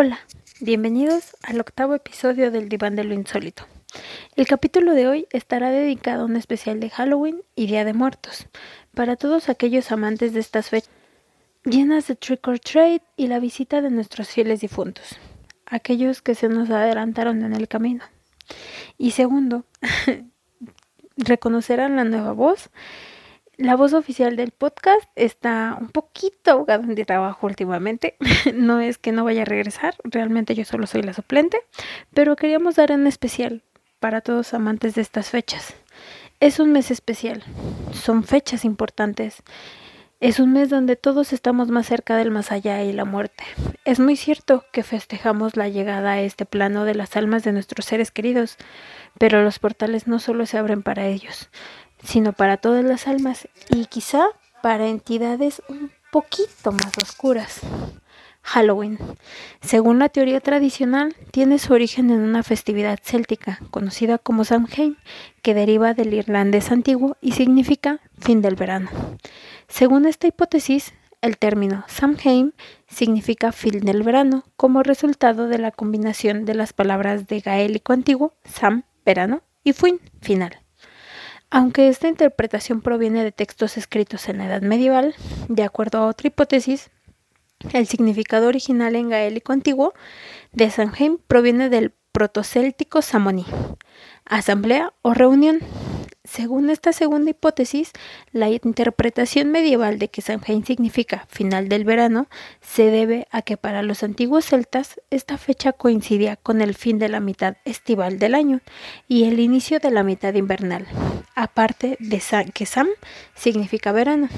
Hola, bienvenidos al octavo episodio del Diván de lo Insólito. El capítulo de hoy estará dedicado a un especial de Halloween y Día de Muertos, para todos aquellos amantes de estas fechas, llenas de trick or treat y la visita de nuestros fieles difuntos, aquellos que se nos adelantaron en el camino. Y segundo, reconocerán la nueva voz la voz oficial del podcast está un poquito ahogada en trabajo últimamente. no es que no vaya a regresar, realmente yo solo soy la suplente, pero queríamos dar en especial para todos amantes de estas fechas. Es un mes especial, son fechas importantes. Es un mes donde todos estamos más cerca del más allá y la muerte. Es muy cierto que festejamos la llegada a este plano de las almas de nuestros seres queridos, pero los portales no solo se abren para ellos, sino para todas las almas y quizá para entidades un poquito más oscuras. Halloween, según la teoría tradicional, tiene su origen en una festividad céltica conocida como Samhain, que deriva del irlandés antiguo y significa fin del verano. Según esta hipótesis, el término Samhain significa fin del verano como resultado de la combinación de las palabras de gaélico antiguo, Sam, verano, y Fuin, final. Aunque esta interpretación proviene de textos escritos en la Edad Medieval, de acuerdo a otra hipótesis, el significado original en gaélico antiguo de Samhain proviene del protocéltico Samoni, asamblea o reunión, según esta segunda hipótesis, la interpretación medieval de que Samhain significa final del verano se debe a que para los antiguos celtas esta fecha coincidía con el fin de la mitad estival del año y el inicio de la mitad invernal, aparte de que Sam significa verano.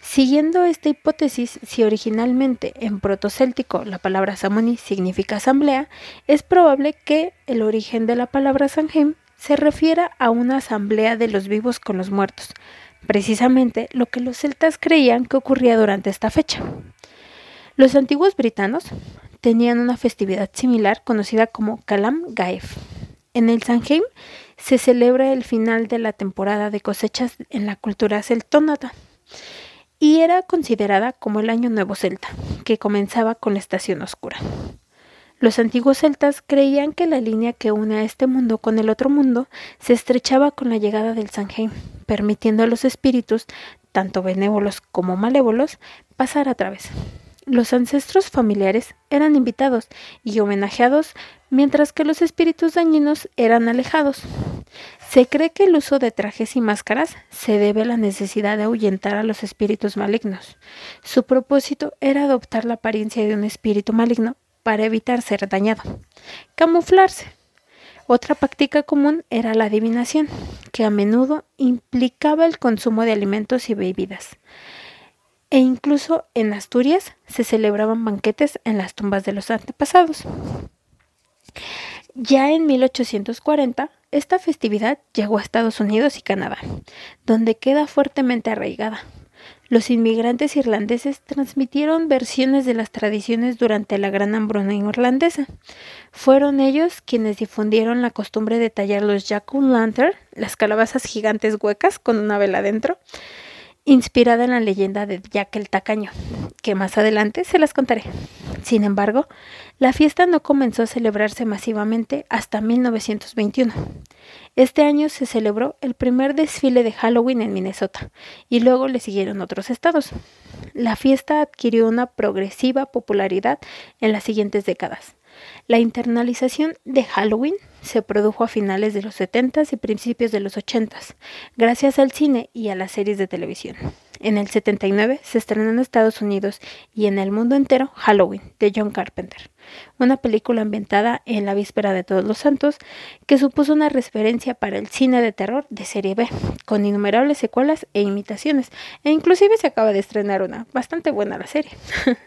Siguiendo esta hipótesis, si originalmente en protocéltico la palabra Samoni significa asamblea, es probable que el origen de la palabra Samhain se refiere a una asamblea de los vivos con los muertos, precisamente lo que los celtas creían que ocurría durante esta fecha. Los antiguos britanos tenían una festividad similar conocida como Calam Gaef. En el Samhain se celebra el final de la temporada de cosechas en la cultura celtónata y era considerada como el año nuevo celta, que comenzaba con la estación oscura. Los antiguos celtas creían que la línea que une a este mundo con el otro mundo se estrechaba con la llegada del Samhain, permitiendo a los espíritus, tanto benévolos como malévolos, pasar a través. Los ancestros familiares eran invitados y homenajeados, mientras que los espíritus dañinos eran alejados. Se cree que el uso de trajes y máscaras se debe a la necesidad de ahuyentar a los espíritus malignos. Su propósito era adoptar la apariencia de un espíritu maligno para evitar ser dañado. Camuflarse. Otra práctica común era la adivinación, que a menudo implicaba el consumo de alimentos y bebidas. E incluso en Asturias se celebraban banquetes en las tumbas de los antepasados. Ya en 1840, esta festividad llegó a Estados Unidos y Canadá, donde queda fuertemente arraigada. Los inmigrantes irlandeses transmitieron versiones de las tradiciones durante la Gran Hambruna irlandesa. Fueron ellos quienes difundieron la costumbre de tallar los jack-o'-lantern, las calabazas gigantes huecas con una vela dentro, inspirada en la leyenda de Jack el Tacaño, que más adelante se las contaré. Sin embargo, la fiesta no comenzó a celebrarse masivamente hasta 1921. Este año se celebró el primer desfile de Halloween en Minnesota y luego le siguieron otros estados. La fiesta adquirió una progresiva popularidad en las siguientes décadas. La internalización de Halloween se produjo a finales de los 70s y principios de los 80s, gracias al cine y a las series de televisión. En el 79 se estrenó en Estados Unidos y en el mundo entero Halloween de John Carpenter, una película ambientada en la víspera de Todos los Santos que supuso una referencia para el cine de terror de serie B, con innumerables secuelas e imitaciones, e inclusive se acaba de estrenar una, bastante buena la serie.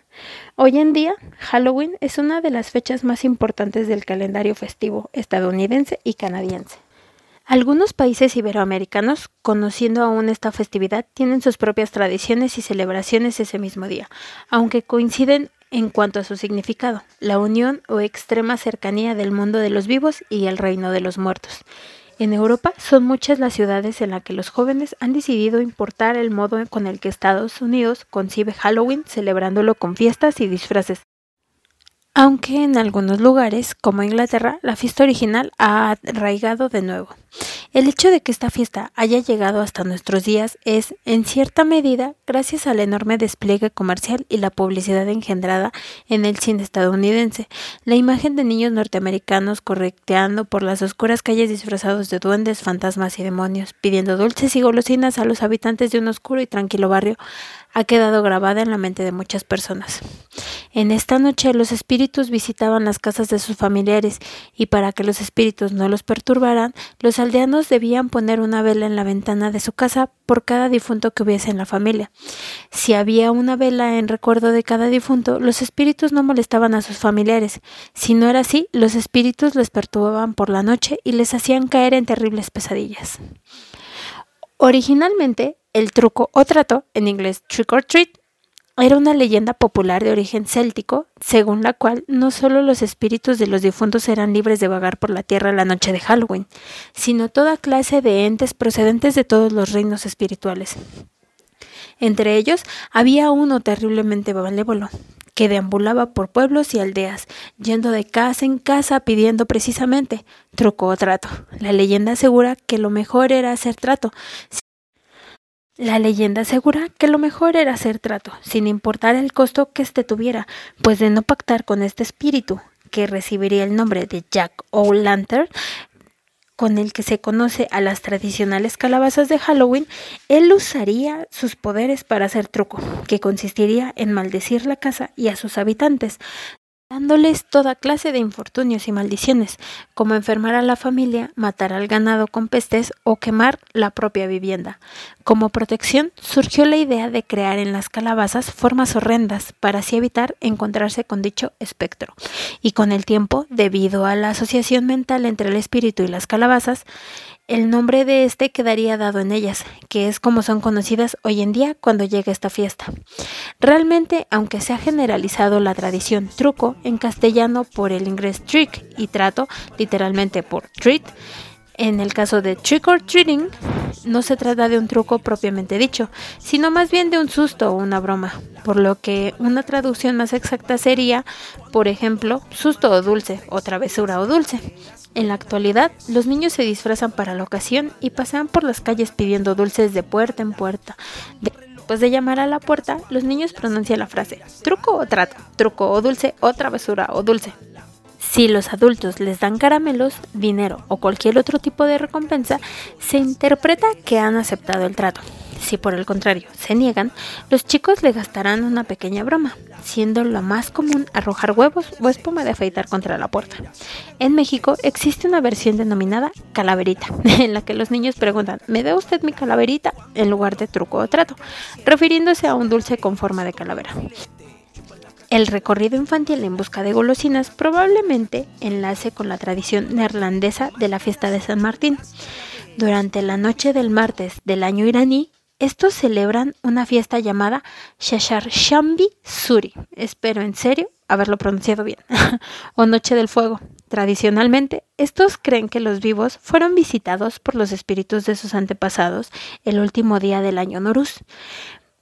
Hoy en día, Halloween es una de las fechas más importantes del calendario festivo estadounidense y canadiense. Algunos países iberoamericanos, conociendo aún esta festividad, tienen sus propias tradiciones y celebraciones ese mismo día, aunque coinciden en cuanto a su significado, la unión o extrema cercanía del mundo de los vivos y el reino de los muertos. En Europa son muchas las ciudades en las que los jóvenes han decidido importar el modo con el que Estados Unidos concibe Halloween, celebrándolo con fiestas y disfraces. aunque en algunos lugares, como Inglaterra, la fiesta original ha arraigado de nuevo. El hecho de que esta fiesta haya llegado hasta nuestros días es, en cierta medida, gracias al enorme despliegue comercial y la publicidad engendrada en el cine estadounidense. La imagen de niños norteamericanos correteando por las oscuras calles disfrazados de duendes, fantasmas y demonios, pidiendo dulces y golosinas a los habitantes de un oscuro y tranquilo barrio, ha quedado grabada en la mente de muchas personas. En esta noche los espíritus visitaban las casas de sus familiares y para que los espíritus no los perturbaran, los aldeanos debían poner una vela en la ventana de su casa por cada difunto que hubiese en la familia. Si había una vela en recuerdo de cada difunto, los espíritus no molestaban a sus familiares. Si no era así, los espíritus les perturbaban por la noche y les hacían caer en terribles pesadillas. Originalmente, el truco o trato, en inglés trick or treat, era una leyenda popular de origen céltico, según la cual no solo los espíritus de los difuntos eran libres de vagar por la tierra la noche de Halloween, sino toda clase de entes procedentes de todos los reinos espirituales. Entre ellos había uno terriblemente malévolo, que deambulaba por pueblos y aldeas, yendo de casa en casa pidiendo precisamente truco o trato. La leyenda asegura que lo mejor era hacer trato, la leyenda asegura que lo mejor era hacer trato, sin importar el costo que éste tuviera, pues de no pactar con este espíritu, que recibiría el nombre de Jack O'Lantern, con el que se conoce a las tradicionales calabazas de Halloween, él usaría sus poderes para hacer truco, que consistiría en maldecir la casa y a sus habitantes, dándoles toda clase de infortunios y maldiciones, como enfermar a la familia, matar al ganado con pestes o quemar la propia vivienda. Como protección surgió la idea de crear en las calabazas formas horrendas para así evitar encontrarse con dicho espectro. Y con el tiempo, debido a la asociación mental entre el espíritu y las calabazas, el nombre de este quedaría dado en ellas, que es como son conocidas hoy en día cuando llega esta fiesta. Realmente, aunque se ha generalizado la tradición truco en castellano por el inglés trick y trato, literalmente por treat, en el caso de trick or treating, no se trata de un truco propiamente dicho, sino más bien de un susto o una broma, por lo que una traducción más exacta sería, por ejemplo, susto o dulce o travesura o dulce. En la actualidad, los niños se disfrazan para la ocasión y pasean por las calles pidiendo dulces de puerta en puerta. Después de llamar a la puerta, los niños pronuncian la frase truco o trato, truco o dulce o travesura o dulce. Si los adultos les dan caramelos, dinero o cualquier otro tipo de recompensa, se interpreta que han aceptado el trato. Si por el contrario se niegan, los chicos le gastarán una pequeña broma, siendo lo más común arrojar huevos o espuma de afeitar contra la puerta. En México existe una versión denominada calaverita, en la que los niños preguntan, ¿me da usted mi calaverita? en lugar de truco o trato, refiriéndose a un dulce con forma de calavera. El recorrido infantil en busca de golosinas probablemente enlace con la tradición neerlandesa de la fiesta de San Martín. Durante la noche del martes del año iraní, estos celebran una fiesta llamada Shashar Shambi Suri. Espero en serio haberlo pronunciado bien. o Noche del Fuego. Tradicionalmente, estos creen que los vivos fueron visitados por los espíritus de sus antepasados el último día del año Noruz.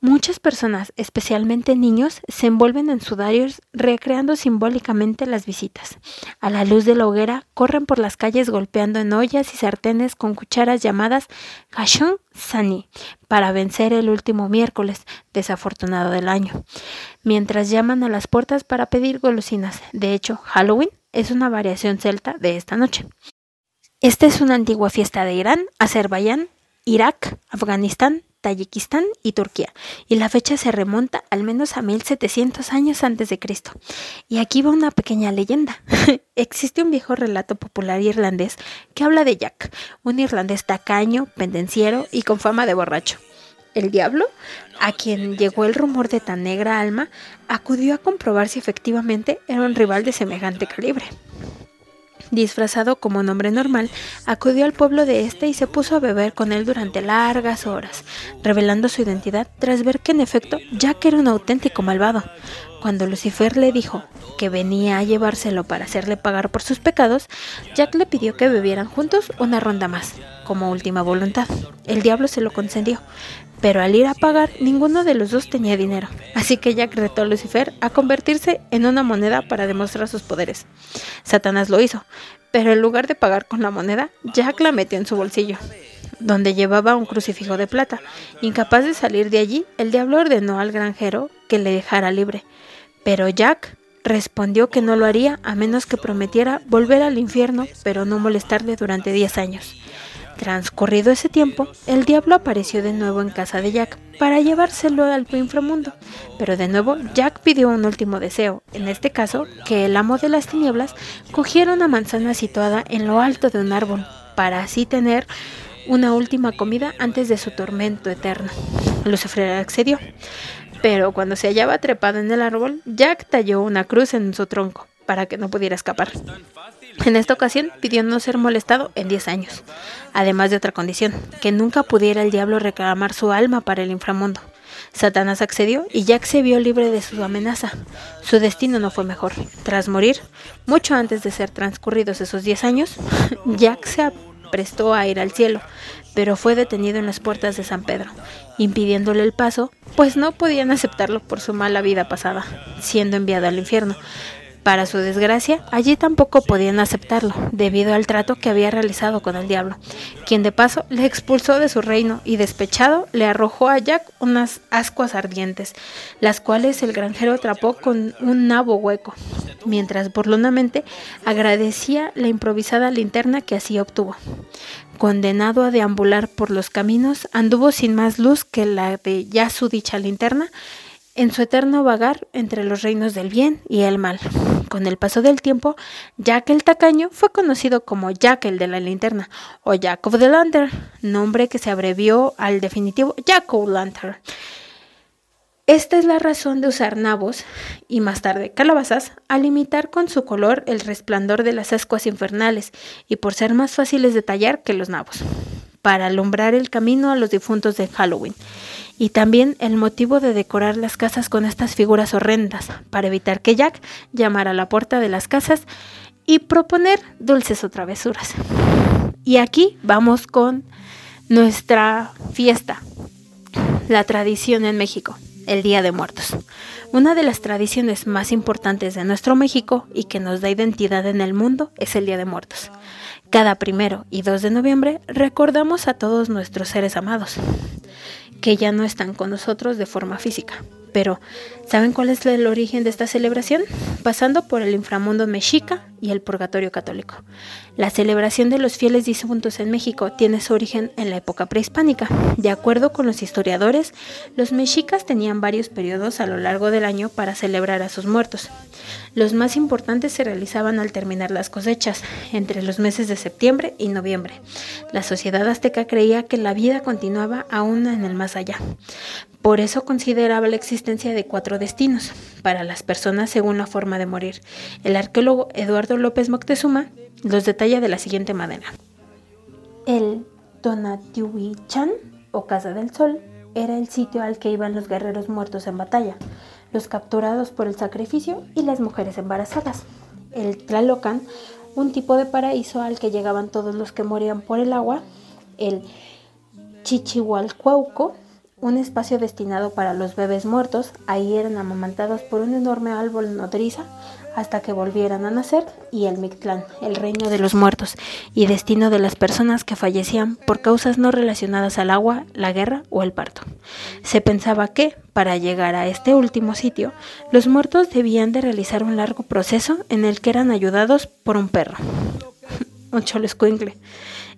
Muchas personas, especialmente niños, se envuelven en sudarios recreando simbólicamente las visitas. A la luz de la hoguera, corren por las calles golpeando en ollas y sartenes con cucharas llamadas Hashon Sani para vencer el último miércoles desafortunado del año, mientras llaman a las puertas para pedir golosinas. De hecho, Halloween es una variación celta de esta noche. Esta es una antigua fiesta de Irán, Azerbaiyán, Irak, Afganistán, Tayikistán y Turquía, y la fecha se remonta al menos a 1700 años antes de Cristo. Y aquí va una pequeña leyenda. Existe un viejo relato popular irlandés que habla de Jack, un irlandés tacaño, pendenciero y con fama de borracho. El diablo, a quien llegó el rumor de tan negra alma, acudió a comprobar si efectivamente era un rival de semejante calibre disfrazado como un hombre normal, acudió al pueblo de este y se puso a beber con él durante largas horas, revelando su identidad tras ver que en efecto Jack era un auténtico malvado. Cuando Lucifer le dijo que venía a llevárselo para hacerle pagar por sus pecados, Jack le pidió que bebieran juntos una ronda más, como última voluntad. El diablo se lo concedió, Pero al ir a pagar, ninguno de los dos tenía dinero. Así que Jack retó a Lucifer a convertirse en una moneda para demostrar sus poderes. Satanás lo hizo, pero en lugar de pagar con la moneda, Jack la metió en su bolsillo, donde llevaba un crucifijo de plata. Incapaz de salir de allí, el diablo ordenó al granjero que le dejara libre. Pero Jack respondió que no lo haría a menos que prometiera volver al infierno, pero no molestarle durante 10 años. Transcurrido ese tiempo, el diablo apareció de nuevo en casa de Jack para llevárselo al inframundo. Pero de nuevo, Jack pidió un último deseo, en este caso, que el amo de las tinieblas cogiera una manzana situada en lo alto de un árbol, para así tener una última comida antes de su tormento eterno. Lucifer accedió, pero cuando se hallaba trepado en el árbol, Jack talló una cruz en su tronco para que no pudiera escapar. En esta ocasión pidió no ser molestado en 10 años, además de otra condición, que nunca pudiera el diablo reclamar su alma para el inframundo. Satanás accedió y Jack se vio libre de su amenaza. Su destino no fue mejor. Tras morir, mucho antes de ser transcurridos esos 10 años, Jack se prestó a ir al cielo, pero fue detenido en las puertas de San Pedro, impidiéndole el paso, pues no podían aceptarlo por su mala vida pasada, siendo enviado al infierno. Para su desgracia, allí tampoco podían aceptarlo, debido al trato que había realizado con el diablo, quien de paso le expulsó de su reino y despechado le arrojó a Jack unas ascuas ardientes, las cuales el granjero atrapó con un nabo hueco, mientras burlonamente agradecía la improvisada linterna que así obtuvo. Condenado a deambular por los caminos, anduvo sin más luz que la de ya su dicha linterna, en su eterno vagar entre los reinos del bien y el mal. Con el paso del tiempo, Jack el Tacaño fue conocido como Jack el de la linterna o Jack of the Lantern, nombre que se abrevió al definitivo Jack of Lantern. Esta es la razón de usar nabos y más tarde calabazas al imitar con su color el resplandor de las ascuas infernales y por ser más fáciles de tallar que los nabos, para alumbrar el camino a los difuntos de Halloween y también el motivo de decorar las casas con estas figuras horrendas, para evitar que Jack llamara a la puerta de las casas y proponer dulces o travesuras. Y aquí vamos con nuestra fiesta, la tradición en México, el Día de Muertos. Una de las tradiciones más importantes de nuestro México y que nos da identidad en el mundo es el Día de Muertos. Cada primero y 2 de noviembre recordamos a todos nuestros seres amados, que ya no están con nosotros de forma física. Pero, ¿saben cuál es el origen de esta celebración? Pasando por el inframundo mexica y el purgatorio católico. La celebración de los fieles difuntos en México tiene su origen en la época prehispánica. De acuerdo con los historiadores, los mexicas tenían varios periodos a lo largo del año para celebrar a sus muertos. Los más importantes se realizaban al terminar las cosechas, entre los meses de septiembre y noviembre. La sociedad azteca creía que la vida continuaba aún en el más allá. Por eso consideraba la existencia de cuatro destinos para las personas según la forma de morir. El arqueólogo Eduardo López Moctezuma los detalla de la siguiente manera. El Tonatiuhichan, o Casa del Sol, era el sitio al que iban los guerreros muertos en batalla, los capturados por el sacrificio y las mujeres embarazadas. El Tlalocan, un tipo de paraíso al que llegaban todos los que morían por el agua. El Chichihualcuauco, un espacio destinado para los bebés muertos. Ahí eran amamantados por un enorme árbol nodriza hasta que volvieran a nacer, y el Mictlán, el reino de los muertos, y destino de las personas que fallecían por causas no relacionadas al agua, la guerra o el parto. Se pensaba que, para llegar a este último sitio, los muertos debían de realizar un largo proceso en el que eran ayudados por un perro, un cholescuincle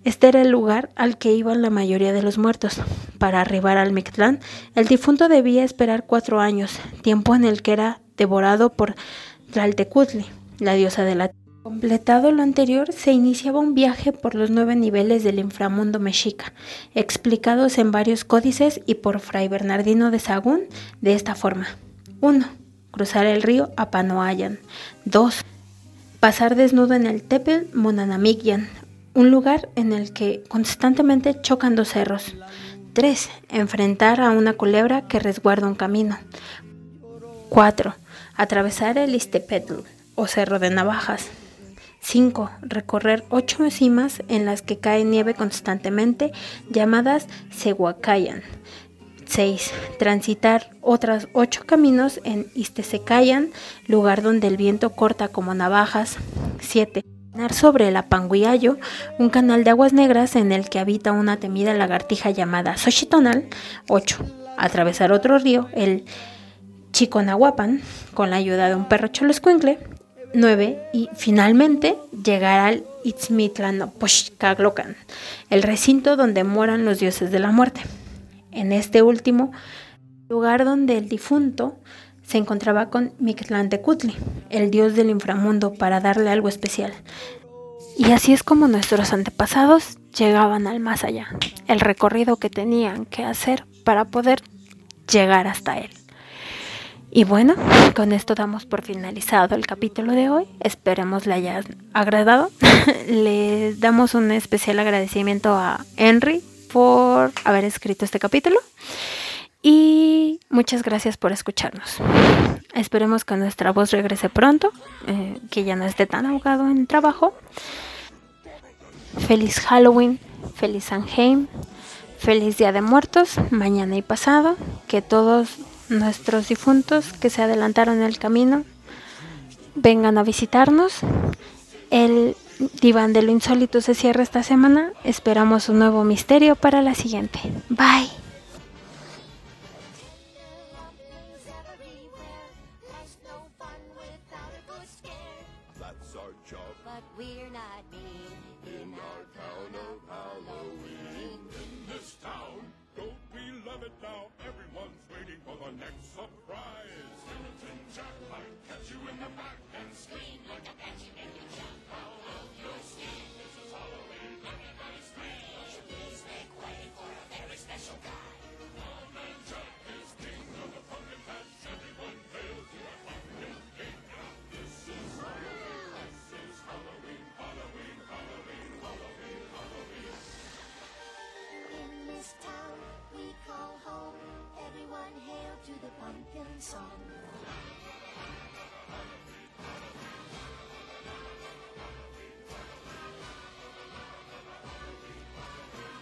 este era el lugar al que iban la mayoría de los muertos. Para arribar al Mictlán, el difunto debía esperar cuatro años, tiempo en el que era devorado por Tlaltecutli, la diosa de la Completado lo anterior, se iniciaba un viaje por los nueve niveles del inframundo mexica, explicados en varios códices y por Fray Bernardino de Sagún de esta forma. 1. Cruzar el río Apanoayan. 2. Pasar desnudo en el Tepel Monanamigyan, un lugar en el que constantemente chocan dos cerros. 3. Enfrentar a una culebra que resguarda un camino. 4. Atravesar el Istepetl o Cerro de Navajas. 5. Recorrer ocho cimas en las que cae nieve constantemente, llamadas Sehuacayan. 6. Transitar otras 8 caminos en Istesecayan, lugar donde el viento corta como navajas. 7. Sobre la Panguiayo, un canal de aguas negras en el que habita una temida lagartija llamada Xochitonal. 8. Atravesar otro río, el Chiconahuapan, con la ayuda de un perro choloscuincle. 9. Y finalmente llegar al Itzmitlanopochcaglocan, el recinto donde moran los dioses de la muerte. En este último lugar donde el difunto se encontraba con Mictlantecutli, el dios del inframundo, para darle algo especial. Y así es como nuestros antepasados llegaban al más allá, el recorrido que tenían que hacer para poder llegar hasta él. Y bueno, con esto damos por finalizado el capítulo de hoy. Esperemos le haya agradado. le damos un especial agradecimiento a Henry por haber escrito este capítulo. Y muchas gracias por escucharnos. Esperemos que nuestra voz regrese pronto, eh, que ya no esté tan ahogado en trabajo. Feliz Halloween, feliz Sanheim, feliz Día de Muertos, mañana y pasado. Que todos nuestros difuntos que se adelantaron en el camino vengan a visitarnos. El diván de lo insólito se cierra esta semana. Esperamos un nuevo misterio para la siguiente. Bye. Song.